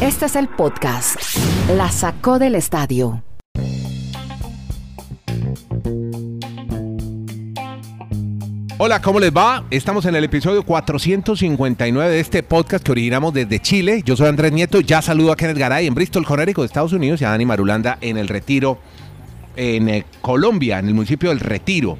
Este es el podcast. La sacó del estadio. Hola, ¿cómo les va? Estamos en el episodio 459 de este podcast que originamos desde Chile. Yo soy Andrés Nieto, ya saludo a Kenneth Garay en Bristol, Connecticut, Estados Unidos, y a Dani Marulanda en el Retiro, en eh, Colombia, en el municipio del Retiro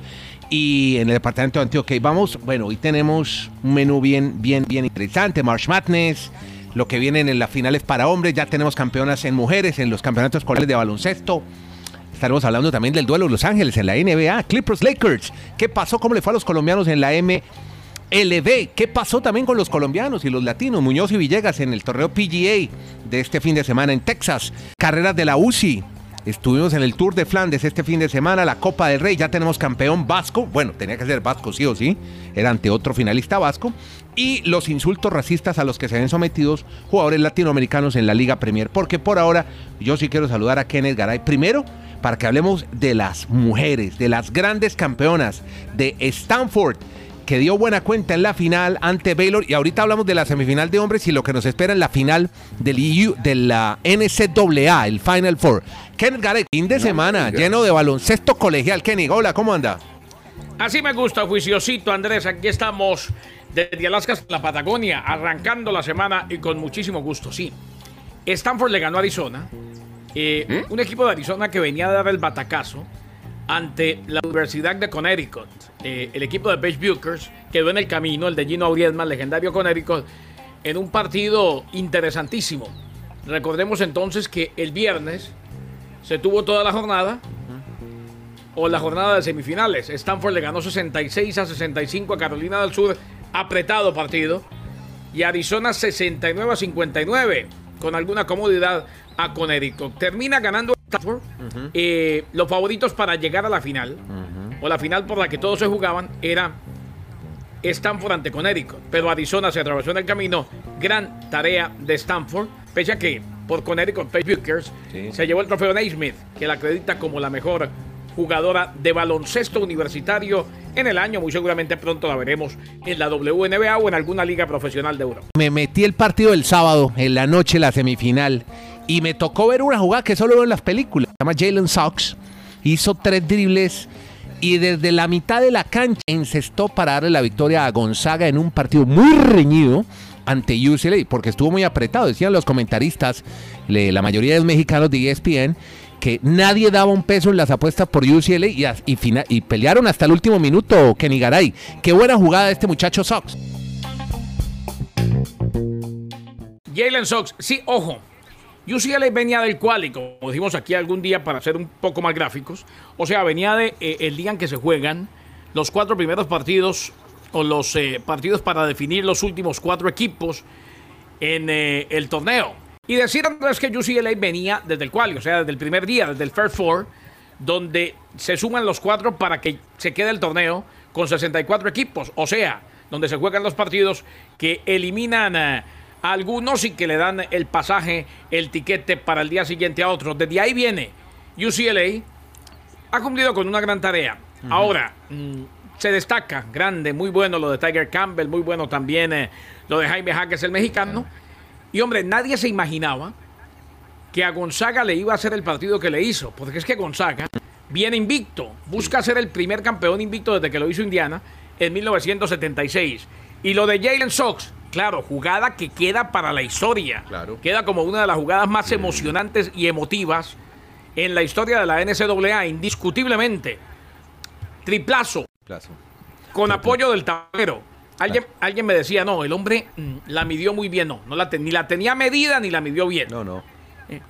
y en el departamento de Antioquia. Vamos, bueno, hoy tenemos un menú bien, bien, bien interesante. March Madness, lo que viene en las finales para hombres. Ya tenemos campeonas en mujeres en los campeonatos escolares de baloncesto. Estaremos hablando también del duelo de Los Ángeles en la NBA. Clippers Lakers. ¿Qué pasó? ¿Cómo le fue a los colombianos en la MLB? ¿Qué pasó también con los colombianos y los latinos? Muñoz y Villegas en el torneo PGA de este fin de semana en Texas. Carreras de la UCI. Estuvimos en el Tour de Flandes este fin de semana, la Copa del Rey, ya tenemos campeón vasco, bueno, tenía que ser vasco sí o sí, era ante otro finalista vasco, y los insultos racistas a los que se ven sometidos jugadores latinoamericanos en la Liga Premier, porque por ahora yo sí quiero saludar a Kenneth Garay, primero para que hablemos de las mujeres, de las grandes campeonas de Stanford, que dio buena cuenta en la final ante Baylor. Y ahorita hablamos de la semifinal de hombres y lo que nos espera en la final del EU, de la NCAA, el Final Four. Ken Garek, fin de semana lleno de baloncesto colegial. Kenny, hola, ¿cómo anda? Así me gusta, juiciosito Andrés. Aquí estamos desde Alaska hasta la Patagonia, arrancando la semana y con muchísimo gusto, sí. Stanford le ganó a Arizona. Eh, Un equipo de Arizona que venía a dar el batacazo ante la Universidad de Connecticut. Eh, el equipo de Page Bukers quedó en el camino, el de Gino Auriemma, legendario Connecticut, en un partido interesantísimo. Recordemos entonces que el viernes se tuvo toda la jornada o la jornada de semifinales. Stanford le ganó 66 a 65 a Carolina del Sur, apretado partido. Y Arizona 69 a 59, con alguna comodidad a Connecticut. Termina ganando Stanford. Eh, los favoritos para llegar a la final, o la final por la que todos se jugaban, era Stanford ante Connecticut. Pero Arizona se atravesó en el camino. Gran tarea de Stanford, pese a que por Connecticut Page Bukers se llevó el trofeo Naismith, que la acredita como la mejor jugadora de baloncesto universitario en el año. Muy seguramente pronto la veremos en la WNBA o en alguna liga profesional de Europa. Me metí el partido del sábado, en la noche, la semifinal, y me tocó ver una jugada que solo veo en las películas. Se llama Jalen Sox. Hizo tres dribles y desde la mitad de la cancha encestó para darle la victoria a Gonzaga en un partido muy reñido ante UCLA, porque estuvo muy apretado. Decían los comentaristas, la mayoría de los mexicanos de ESPN, que nadie daba un peso en las apuestas por UCLA y, y pelearon hasta el último minuto Kenny Garay. Qué buena jugada este muchacho Sox. Jalen Sox, sí, ojo. UCLA venía del quali, como dijimos aquí algún día para ser un poco más gráficos. O sea, venía de eh, el día en que se juegan los cuatro primeros partidos o los eh, partidos para definir los últimos cuatro equipos en eh, el torneo. Y decir Andrés que UCLA venía desde el quali, o sea, desde el primer día, desde el First Four, donde se suman los cuatro para que se quede el torneo con 64 equipos. O sea, donde se juegan los partidos que eliminan a algunos y que le dan el pasaje, el tiquete para el día siguiente a otros. Desde ahí viene UCLA, ha cumplido con una gran tarea. Ahora, mm, se destaca, grande, muy bueno lo de Tiger Campbell, muy bueno también eh, lo de Jaime Jaques, el mexicano. Y hombre, nadie se imaginaba que a Gonzaga le iba a hacer el partido que le hizo, porque es que Gonzaga viene invicto, busca ser el primer campeón invicto desde que lo hizo Indiana en 1976. Y lo de Jalen Sox, claro, jugada que queda para la historia. Claro. Queda como una de las jugadas más emocionantes y emotivas en la historia de la NCAA, indiscutiblemente. Triplazo, con apoyo del tablero. Alguien, alguien me decía, no, el hombre mm, la midió muy bien. No, no la ni la tenía medida ni la midió bien. No, no. Eh,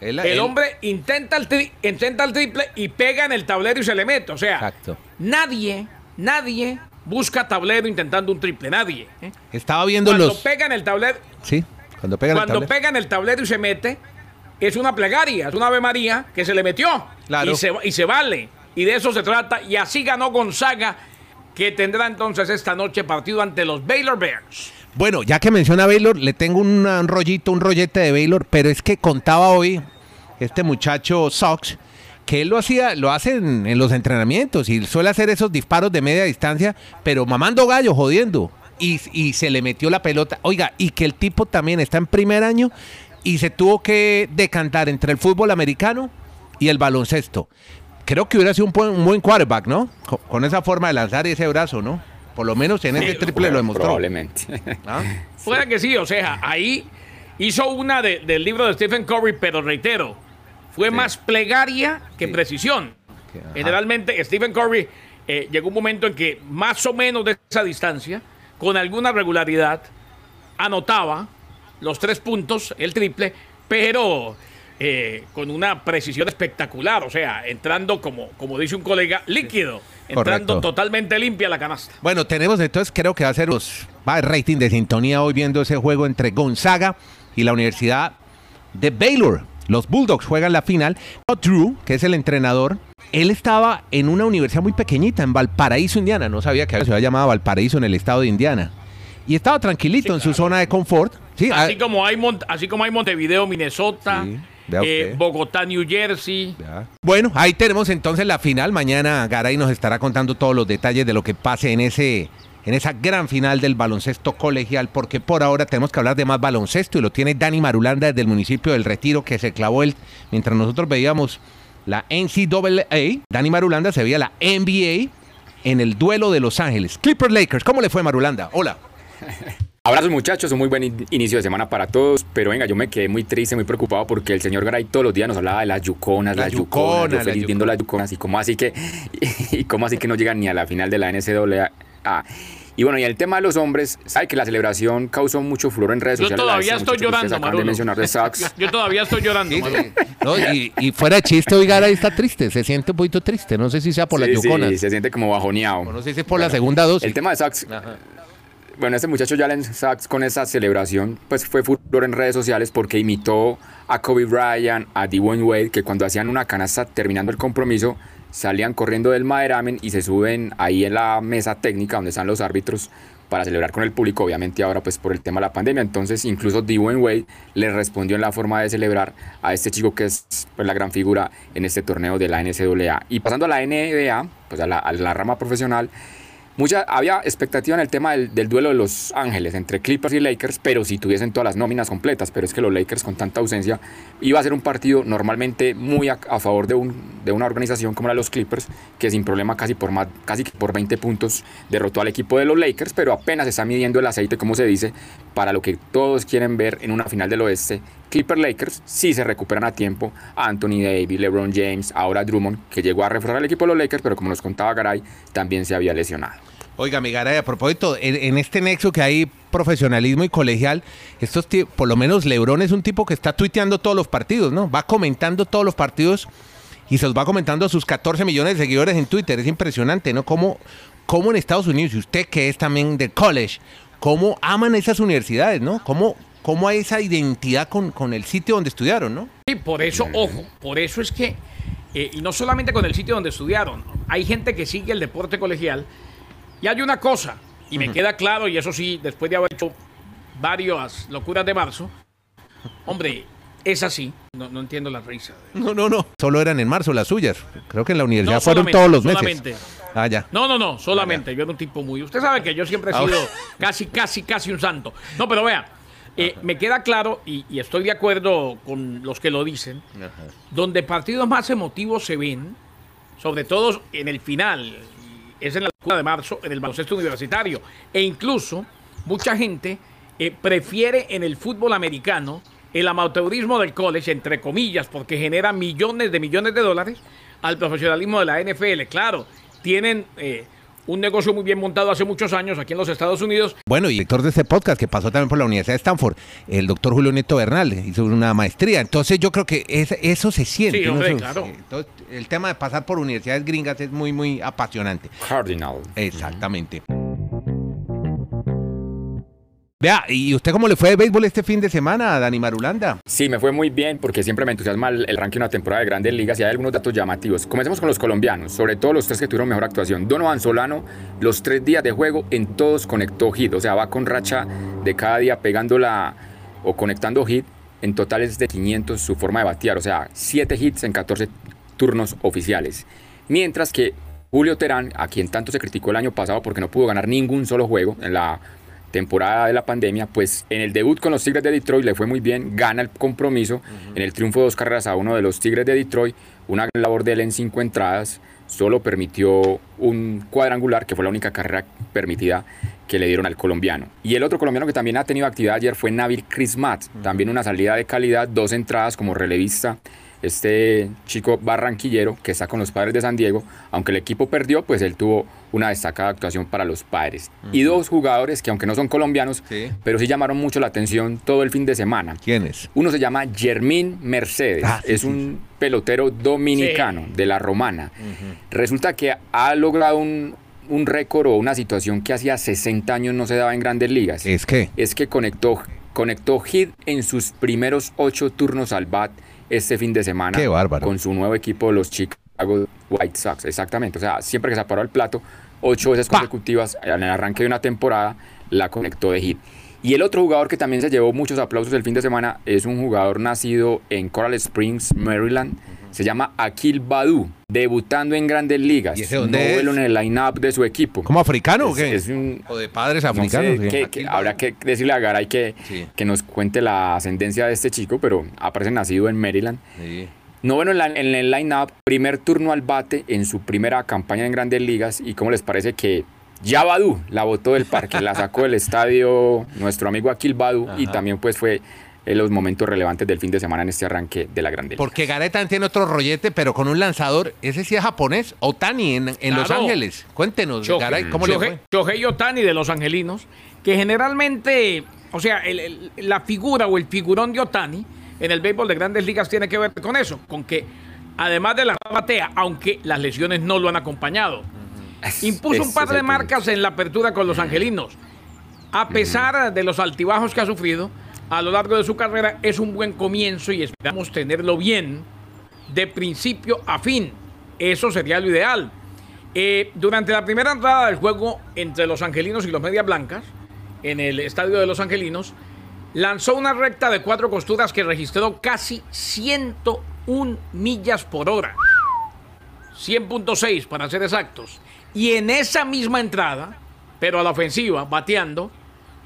Él- el él- hombre intenta el, tri- intenta el triple y pega en el tablero y se le mete. O sea, Exacto. nadie, nadie busca tablero intentando un triple. Nadie. ¿eh? Estaba viendo Cuando los. pega en el tablero, Sí, cuando pegan el cuando tablero. pega en el tablero y se mete, es una plegaria, es una Ave María que se le metió. Claro. Y se, y se vale. Y de eso se trata. Y así ganó Gonzaga, que tendrá entonces esta noche partido ante los Baylor Bears. Bueno, ya que menciona a Baylor, le tengo un rollito, un rollete de Baylor, pero es que contaba hoy este muchacho Sox que él lo hacía, lo hace en, los entrenamientos y suele hacer esos disparos de media distancia, pero mamando gallo, jodiendo. Y, y se le metió la pelota. Oiga, y que el tipo también está en primer año y se tuvo que decantar entre el fútbol americano y el baloncesto. Creo que hubiera sido un buen, un buen quarterback, ¿no? Con, con esa forma de lanzar ese brazo, ¿no? Por lo menos en ese triple lo demostró. Probablemente. ¿Ah? Fuera que sí, o sea, ahí hizo una de- del libro de Stephen Curry, pero reitero, fue más plegaria que Sí. precisión. Ajá. Generalmente, Stephen Curry eh, llegó un momento en que más o menos de esa distancia, con alguna regularidad, anotaba los tres puntos, el triple, pero eh, con una precisión espectacular, o sea, entrando como, como dice un colega, líquido, entrando Correcto. totalmente limpia la canasta. Bueno, tenemos entonces, creo que va a ser los, va el rating de sintonía hoy viendo ese juego entre Gonzaga y la Universidad de Baylor. Los Bulldogs juegan la final. Drew, que es el entrenador, él estaba en una universidad muy pequeñita en Valparaíso, Indiana. No sabía que había ciudad llamada Valparaíso en el estado de Indiana. Y estaba tranquilito Sí, en su zona de confort. Sí, Así ah, como hay Mont- así como hay Montevideo, Minnesota, Sí, eh. Bogotá, New Jersey. Ya. Bueno, ahí tenemos entonces la final. Mañana Garay nos estará contando todos los detalles de lo que pase en ese en esa gran final del baloncesto colegial, porque por ahora tenemos que hablar de más baloncesto y lo tiene Dani Marulanda desde el municipio del Retiro, que se clavó él mientras nosotros veíamos la NCAA. Dani Marulanda se veía la NBA en el duelo de Los Ángeles. Clipper Lakers, ¿cómo le fue Marulanda? Hola. Abrazos muchachos, un muy buen in- inicio de semana para todos, pero venga, yo me quedé muy triste, muy preocupado porque el señor Garay todos los días nos hablaba de las yuconas, La las yucona, yuconas, yo la feliz viendo las yuconas y cómo así que y cómo así que no llegan ni a la final de la NCAA. Y bueno, y el tema de los hombres, sabe que la celebración causó mucho furor en redes Yo sociales. a todavía estoy llorando, acaban de mencionar de Sachs. Yo todavía estoy llorando. Sí, sí. No, y, y fuera de chiste, hoy Garay está triste, se siente un poquito triste. No sé si sea por Sí, las sí, yuconas. se siente como bajoneado. No sé si es por la segunda dosis. El tema de Sachs, Ajá. Bueno, este muchacho Jalen Sachs con esa celebración, pues fue furor en redes sociales porque imitó a Kobe Bryant, a Dwayne Wade, que cuando hacían una canasta terminando el compromiso, salían corriendo del maderamen y se suben ahí en la mesa técnica donde están los árbitros para celebrar con el público, obviamente ahora pues por el tema de la pandemia. Entonces incluso Dwayne Wade le respondió en la forma de celebrar a este chico que es pues, la gran figura en este torneo de la NCAA. Y pasando a la NBA, pues a la, a la rama profesional, Había expectativa en el tema del, duelo de Los Ángeles entre Clippers y Lakers, pero si tuviesen todas las nóminas completas. Pero es que los Lakers con tanta ausencia iba a ser un partido normalmente muy a, favor de, un, de una organización como la de los Clippers, que sin problema casi por, casi por 20 puntos derrotó al equipo de los Lakers, pero apenas está midiendo el aceite, como se dice, para lo que todos quieren ver en una final del oeste. Clipper Lakers sí se recuperan a tiempo. Anthony Davis, LeBron James, ahora Drummond, que llegó a reforzar el equipo de los Lakers, pero como nos contaba Garay, también se había lesionado. Oiga, mi Garay, a propósito, en, en este nexo que hay profesionalismo y colegial, estos por lo menos Lebron es un tipo que está tuiteando todos los partidos, ¿no? Va comentando todos los partidos y se los va comentando a sus 14 millones de seguidores en Twitter. Es impresionante, ¿no? Cómo, cómo en Estados Unidos, y usted que es también de college, cómo aman esas universidades, ¿no? Cómo, cómo hay esa identidad con, con el sitio donde estudiaron, ¿no? Sí, por eso, ojo, por eso es que, eh, y no solamente con el sitio donde estudiaron, hay gente que sigue el deporte colegial y hay una cosa, y me queda claro, y eso sí, después de haber hecho varias locuras de marzo, hombre, es así, no, no entiendo la risa. No, no, no. Solo eran en marzo las suyas. Creo que en la universidad No, fueron todos los meses. solamente. Ah, ya. No, no, no, solamente. Yo era un tipo muy. Usted sabe que yo siempre he Ah, sido casi, casi, casi un santo. No, pero vea, eh, me queda claro y, y estoy de acuerdo con los que lo dicen, donde partidos más emotivos se ven, sobre todo en el final, es en la locura de marzo, en el baloncesto universitario. E incluso mucha gente eh, prefiere en el fútbol americano el amateurismo del college, entre comillas, porque genera millones de millones de dólares, al profesionalismo de la NFL. Claro, tienen eh, un negocio muy bien montado hace muchos años aquí en los Estados Unidos. Bueno, y director de este podcast que pasó también por la Universidad de Stanford, el doctor Julio Nieto Bernal, hizo una maestría. Entonces yo creo que es- eso se siente. Sí, ¿no? hombre, Eso- claro. entonces, el tema de pasar por universidades gringas es muy, muy apasionante. Cardinal. Exactamente. Vea, ¿y usted cómo le fue de béisbol este fin de semana, Dani Marulanda? Sí, me fue muy bien porque siempre me entusiasma el, ranking de una temporada de grandes ligas y hay algunos datos llamativos. Comencemos con los colombianos, sobre todo los tres que tuvieron mejor actuación. Donovan Solano, los tres días de juego en todos conectó hit, o sea, va con racha de cada día pegándola o conectando hit. En total es de 500 su forma de batear, o sea, 7 hits en 14 turnos oficiales. Mientras que Julio Terán, a quien tanto se criticó el año pasado porque no pudo ganar ningún solo juego en la temporada de la pandemia, pues en el debut con los Tigres de Detroit le fue muy bien, gana el compromiso en el triunfo de dos carreras a uno de los Tigres de Detroit, una gran labor de él en cinco entradas, solo permitió un cuadrangular, que fue la única carrera permitida que le dieron al colombiano. Y el otro colombiano que también ha tenido actividad ayer fue Nabil Crismat, también una salida de calidad, dos entradas como relevista este chico barranquillero que está con los padres de San Diego, aunque el equipo perdió, pues él tuvo una destacada actuación para los padres. Y dos jugadores que aunque no son colombianos, pero sí llamaron mucho la atención todo el fin de semana. ¿Quiénes? Uno se llama Germín Mercedes, Ah, sí, es sí, un pelotero dominicano de la Romana. Resulta que ha logrado un, un récord o una situación que hacía 60 años no se daba en grandes ligas. ¿Es qué? Es que conectó, conectó hit en sus primeros ocho turnos al bat este fin de semana Qué bárbaro. con su nuevo equipo, los Chicago White Sox. Exactamente. O sea, siempre que se paró al plato, ocho veces consecutivas en el arranque de una temporada, la conectó de hit. Y el otro jugador que también se llevó muchos aplausos el fin de semana es un jugador nacido en Coral Springs, Maryland. Se llama Akil Badu, debutando en grandes ligas. ¿Y ese dónde Novelo es? en el line-up de su equipo. ¿Como africano o Es- qué? es un- ¿O de padres no sé, africanos? que- que habrá que decirle a Garay que, Sí. que nos cuente la ascendencia de este chico, pero aparece nacido en Maryland. Sí. Noveno en, la- en el line-up, primer turno al bate en su primera campaña en Grandes Ligas. ¿Y cómo les parece que ya Badu la botó del parque, la sacó del estadio nuestro amigo Akil Badu y también pues fue en los momentos relevantes del fin de semana en este arranque de la Grande. Porque Garay también tiene otro rollete, pero con un lanzador. Ese sí es japonés. Otani en, en Los. Ángeles. Cuéntenos, Shohei- Garay, ¿cómo le Shohei- fue? Shohei Ohtani de los Angelinos, que generalmente, o sea, el- el- la figura o el figurón de Ohtani en el béisbol de grandes ligas tiene que ver con eso, con que además de la batea, aunque las lesiones no lo han acompañado, impuso un par de marcas en la apertura con los Angelinos. A pesar de los altibajos que ha sufrido a lo largo de su carrera, es un buen comienzo y esperamos tenerlo bien de principio a fin. Eso sería lo ideal. Eh, durante la primera entrada del juego entre los angelinos y los medias blancas, en el estadio de los angelinos, lanzó una recta de cuatro costuras que registró casi 101 millas por hora. 100.6 para ser exactos. Y en esa misma entrada, pero a la ofensiva, bateando,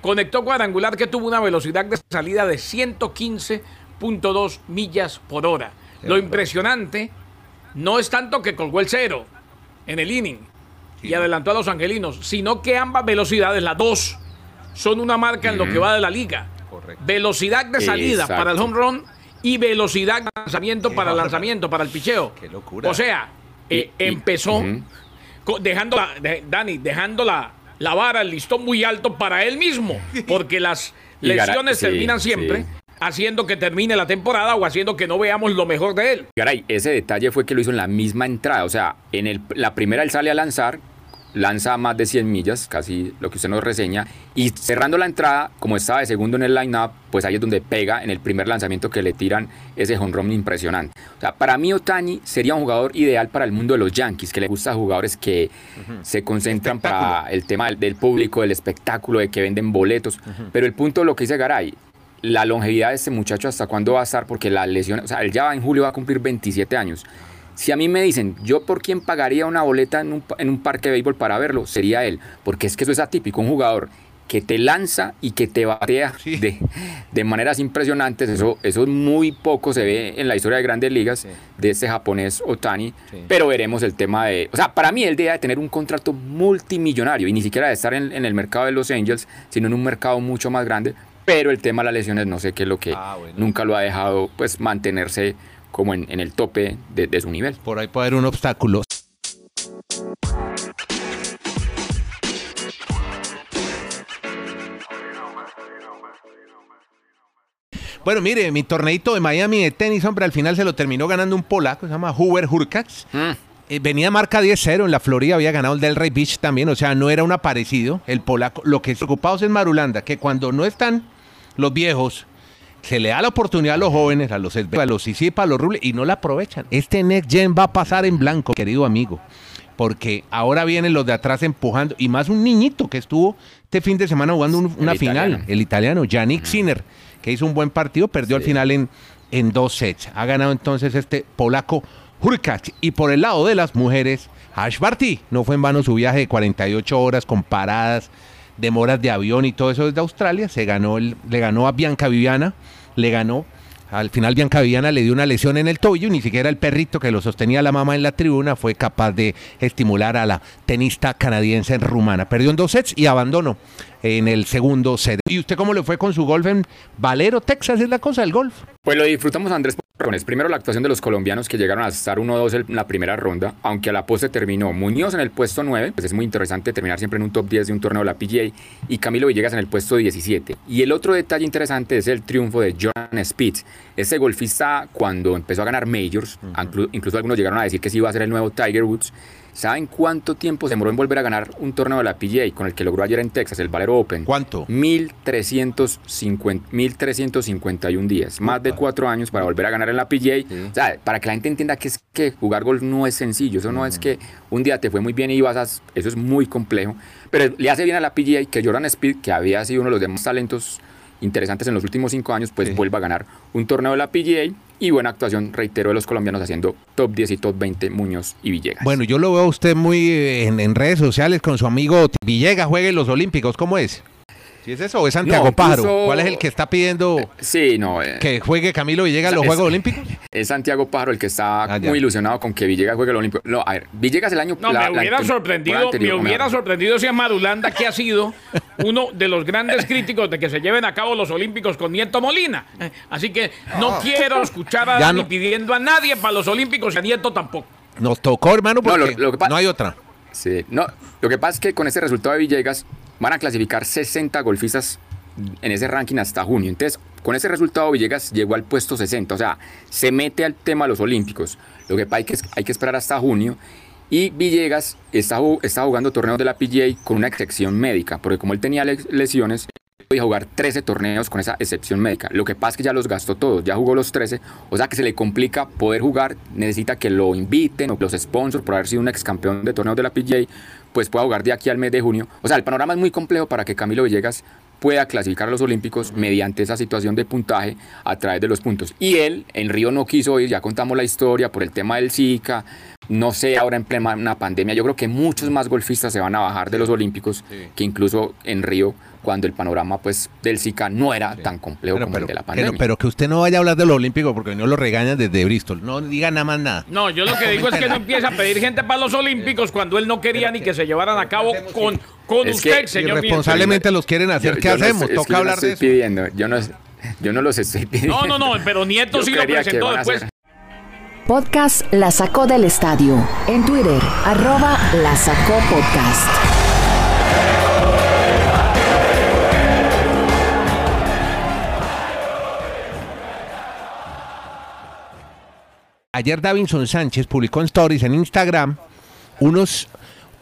conectó cuadrangular que tuvo una velocidad de salida de 115.2 millas por hora. Lo impresionante no es tanto que colgó el cero en el inning y adelantó a los angelinos, sino que ambas velocidades, las dos, son una marca en lo que va de la liga. Correcto. Velocidad de salida Exacto. para el home run y velocidad de lanzamiento para el lanzamiento, para el picheo. Qué locura. O sea, eh, Y- y- empezó dejando la, de- Dani, dejando la, la vara, el listón muy alto para él mismo, porque las lesiones sí, terminan siempre sí. haciendo que termine la temporada o haciendo que no veamos lo mejor de él. Garay, ese detalle fue que lo hizo en la misma entrada. O sea, en el, la primera él sale a lanzar, lanza a más de 100 millas, casi lo que usted nos reseña. Y cerrando la entrada, como estaba de segundo en el line-up, pues ahí es donde pega en el primer lanzamiento que le tiran ese jonrón impresionante. O sea, para mí Otani sería un jugador ideal para el mundo de los Yankees, que le gusta jugadores que se concentran para el tema del, del público, del espectáculo, de que venden boletos. Pero el punto de lo que dice Garay, la longevidad de este muchacho hasta cuándo va a estar, porque la lesión, o sea, él ya en julio va a cumplir 27 años. Si a mí me dicen, yo por quién pagaría una boleta en un, pa- en un parque de béisbol para verlo, sería él, porque es que eso es atípico, un jugador que te lanza y que te batea Sí. de, de maneras impresionantes, eso, eso muy poco se ve en la historia de grandes ligas de este japonés Otani, Sí. pero veremos el tema de, o sea, para mí él debe tener un contrato multimillonario y ni siquiera de estar en, en el mercado de Los Angels, sino en un mercado mucho más grande, pero el tema de las lesiones no sé qué es lo que Ah, bueno. nunca lo ha dejado pues mantenerse como en, en el tope de, de su nivel. Por ahí puede haber un obstáculo. Bueno, mire, mi torneito de Miami de tenis, hombre, al final se lo terminó ganando un polaco, se llama Hubert Hurkacz. Eh, venía marca 10-0 en la Florida, había ganado el del Rey Beach también, o sea, no era un aparecido el polaco. Lo que preocupados es Marulanda, que cuando no están los viejos, se le da la oportunidad a los jóvenes, a los Esbe- a los Sisipa, a los Rubles, y no la aprovechan. Este Next Gen va a pasar en blanco, querido amigo, porque ahora vienen los de atrás empujando, y más un niñito que estuvo este fin de semana jugando un- una final, italiano. el italiano, Yannick Sinner, que hizo un buen partido, perdió al Sí. final en, en dos sets. Ha ganado entonces este polaco Hurkacz. Y por el lado de las mujeres, Ash Barty. No fue en vano su viaje de 48 horas con paradas demoras de avión y todo eso desde Australia. Se ganó el, le ganó a Bianca Viviana, le ganó. Al final Bianca Viviana le dio una lesión en el tobillo, ni siquiera el perrito que lo sostenía la mamá en la tribuna fue capaz de estimular a la tenista canadiense en rumana. Perdió en dos sets y abandonó en el segundo set. ¿Y usted cómo le fue con su golf en Valero, Texas? Es la cosa del golf. Pues lo disfrutamos Andrés. Primero la actuación de los colombianos que llegaron a estar 1-2 en la primera ronda, aunque a la pose terminó Muñoz en el puesto 9, pues es muy interesante terminar siempre en un top 10 de un torneo de la PGA, y Camilo Villegas en el puesto 17. Y el otro detalle interesante es el triunfo de John Spitz. Ese golfista cuando empezó a ganar majors, incluso algunos llegaron a decir que sí iba a ser el nuevo Tiger Woods, ¿Saben cuánto tiempo se demoró en volver a ganar un torneo de la PGA con el que logró ayer en Texas, el Valero Open? ¿Cuánto? 1351 días. Más de cuatro años para volver a ganar en la PGA. O sea, para que la gente entienda que es que jugar golf no es sencillo. Eso no es que un día te fue muy bien y vas a... Eso es muy complejo. Pero le hace bien a la PGA que Jordan Speed, que había sido uno de los demás talentos interesantes en los últimos cinco años, pues vuelva a ganar un torneo de la PGA y buena actuación, reitero, de los colombianos haciendo top 10 y top 20 Muñoz y Villegas. Bueno, yo lo veo a usted muy en, en redes sociales con su amigo Villegas, juegue los Olímpicos, ¿cómo es? ¿Sí es eso o es Santiago Pájaro? ¿Cuál es el que está pidiendo sí, no, eh, que juegue Camilo Villegas los Juegos Olímpicos? Es Santiago Pájaro el que está ah, muy ilusionado con que Villegas juegue los Olímpicos. No, a ver, Villegas el año No, me hubiera sorprendido, me hubiera sorprendido si es Marulanda que ha sido uno de los grandes críticos de que se lleven a cabo los Olímpicos con Nieto Molina. Eh, así que no quiero escuchar a Dani pidiendo a nadie para los Olímpicos y a Nieto tampoco. Nos tocó, hermano, porque no hay otra. Sí, no, lo que pasa es que con ese resultado de Villegas van a clasificar 60 golfistas en ese ranking hasta junio. Entonces, con ese resultado Villegas llegó al puesto 60, o sea, se mete al tema de los Olímpicos. Lo que es que hay que esperar hasta junio. Y Villegas está, está jugando torneos de la PGA con una excepción médica, porque como él tenía lesiones, podía jugar 13 torneos con esa excepción médica. Lo que pasa es que ya los gastó todos, ya jugó los 13, o sea que se le complica poder jugar, necesita que lo inviten o los sponsors por haber sido un ex campeón de torneos de la PGA, pues pueda jugar de aquí al mes de junio. O sea, el panorama es muy complejo para que Camilo Villegas pueda clasificar a los Olímpicos mediante esa situación de puntaje a través de los puntos. Y él en Río no quiso ir, ya contamos la historia por el tema del Zika, no sé, ahora en plena pandemia, yo creo que muchos más golfistas se van a bajar de los Olímpicos que incluso en Río cuando el panorama pues del Zika no era tan complejo como el de la pandemia. Pero, que usted no vaya a hablar de los Olímpicos porque no lo regañan desde Bristol. No diga nada más nada. No, yo lo que digo es que no empieza a pedir gente para los Olímpicos cuando él no quería ni que se llevaran a cabo con, con usted, señor. Responsablemente los quieren hacer. ¿Qué hacemos? Toca hablar de eso. Pidiendo. Yo no, yo no los estoy pidiendo. No, no, no, pero Nieto sí lo presentó después. Podcast La Sacó del Estadio. En Twitter, arroba La Sacó Podcast. Ayer Davinson Sánchez publicó en Stories en Instagram unos,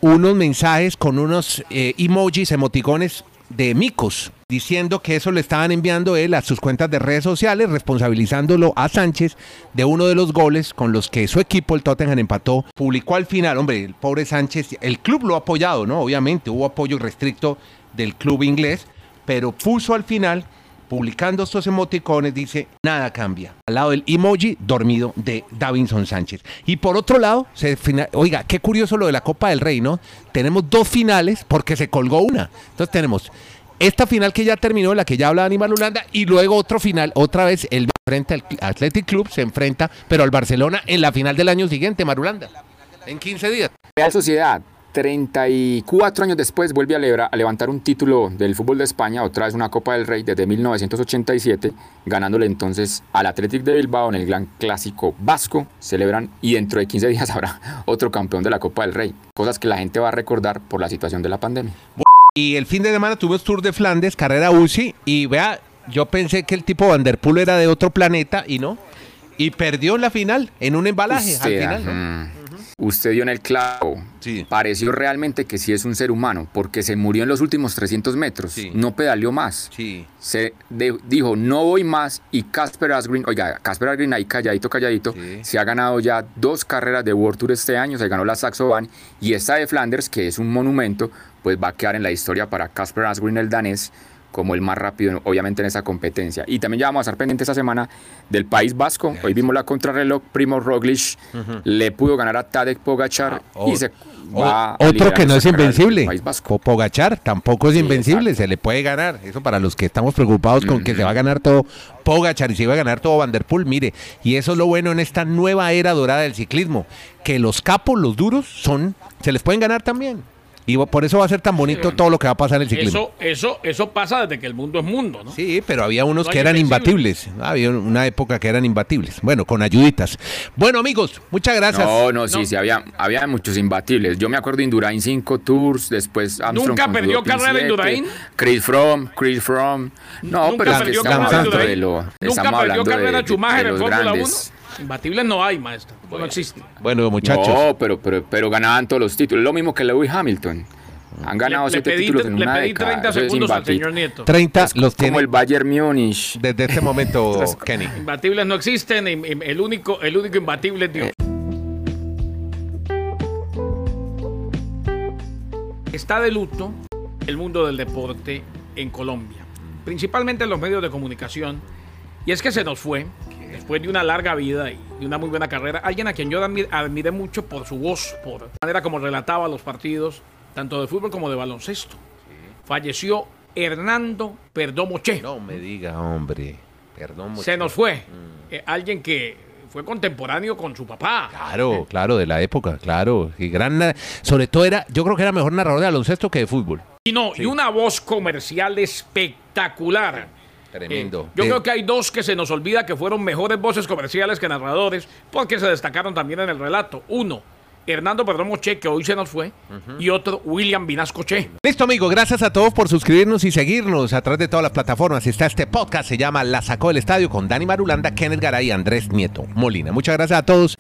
unos mensajes con unos eh, emojis, emoticones de micos, diciendo que eso le estaban enviando él a sus cuentas de redes sociales, responsabilizándolo a Sánchez de uno de los goles con los que su equipo, el Tottenham, empató. Publicó al final, hombre, el pobre Sánchez, el club lo ha apoyado, ¿no? Obviamente, hubo apoyo restricto del club inglés, pero puso al final publicando estos emoticones, dice, nada cambia. Al lado del emoji dormido de Davinson Sánchez. Y por otro lado, se oiga, qué curioso lo de la Copa del Rey, ¿no? Tenemos dos finales porque se colgó una. Entonces tenemos esta final que ya terminó, la que ya habla Aníbal Ulanda, y luego otro final, otra vez el frente al Athletic Club se enfrenta, pero al Barcelona en la final del año siguiente, Marulanda, en 15 días. Real Sociedad, 34 años después vuelve a, levantar un título del fútbol de España, otra vez una Copa del Rey desde 1987, ganándole entonces al Athletic de Bilbao en el Gran Clásico Vasco. Celebran y dentro de 15 días habrá otro campeón de la Copa del Rey. Cosas que la gente va a recordar por la situación de la pandemia. Y el fin de semana tuvimos Tour de Flandes, carrera UCI, y vea, yo pensé que el tipo Vanderpool era de otro planeta y no. Y perdió la final, en un embalaje al final. Usted dio en el clavo. Sí. Pareció realmente que sí es un ser humano, porque se murió en los últimos 300 metros. No pedaleó más. Sí. Se dijo, no voy más. Y Casper Asgreen, oiga, Casper Asgreen ahí calladito, calladito, se ha ganado ya dos carreras de World Tour este año. Se ganó la Saxo Van y esta de Flanders, que es un monumento, pues va a quedar en la historia para Casper Asgreen, el danés como el más rápido, obviamente, en esa competencia. Y también ya vamos a estar pendientes esta semana del País Vasco. Hoy vimos la contrarreloj, Primo Roglic le pudo ganar a Tadej Pogachar Ah, y se va otro que no es invencible. País Vasco. Pogachar tampoco es Sí, invencible, exacto. se le puede ganar. Eso para los que estamos preocupados con que se va a ganar todo Pogachar y se iba a ganar todo Vanderpool, mire, y eso es lo bueno en esta nueva era dorada del ciclismo, que los capos, los duros, son, se les pueden ganar también. Y por eso va a ser tan bonito todo lo que va a pasar en el ciclismo. Eso, eso, eso pasa desde que el mundo es mundo, ¿no? Sí, pero había unos No que eran imbatibles. Había una época que eran imbatibles. Bueno, con ayuditas. Bueno, amigos, muchas gracias. No, no, sí, No. sí, había, había muchos imbatibles. Yo me acuerdo Indurain 5 Tours, después Armstrong ¿Nunca perdió carrera 7, Indurain? Chris Froome, Chris Froome. No, Nunca pero es que estamos hablando de lo, Nunca estamos perdió hablando de, carrera de- Schumacher de en los Fórmula 1. Imbatibles no hay, maestro. Eso no existe. Bueno, muchachos. No, pero, pero, pero ganaban todos los títulos. Lo mismo que Lewis Hamilton. Han ganado Le- le siete pedí- títulos en le una pedí década. 30 Eso es segundos al señor Nieto. 30 los Como tiene el Bayern Múnich. desde este momento, Kenny. Imbatibles no existen. El único, el único imbatible es Dios. Está de luto el mundo del deporte en Colombia, principalmente en los medios de comunicación. Y es que se nos fue, después de una larga vida y de una muy buena carrera, alguien a quien yo admi- admiré mucho por su voz, por la manera como relataba los partidos, tanto de fútbol como de baloncesto. Falleció Hernando Perdomo Che. No me diga, hombre. Perdón. Se nos fue. Eh, alguien que fue contemporáneo con su papá. Claro, claro, de la época, claro. Y gran, sobre todo era, yo creo que era mejor narrador de baloncesto que de fútbol. Y no, y una voz comercial espectacular. Tremendo. Eh, yo De- creo que hay dos que se nos olvida que fueron mejores voces comerciales que narradores, porque se destacaron también en el relato. Uno, Hernando Perdomo Che, que hoy se nos fue, y otro, William Vinasco Che. Listo, amigo. Gracias a todos por suscribirnos y seguirnos a través de todas las plataformas. Está este podcast, se llama La Sacó del Estadio con Dani Marulanda, Kenneth Garay y Andrés Nieto Molina. Muchas gracias a todos.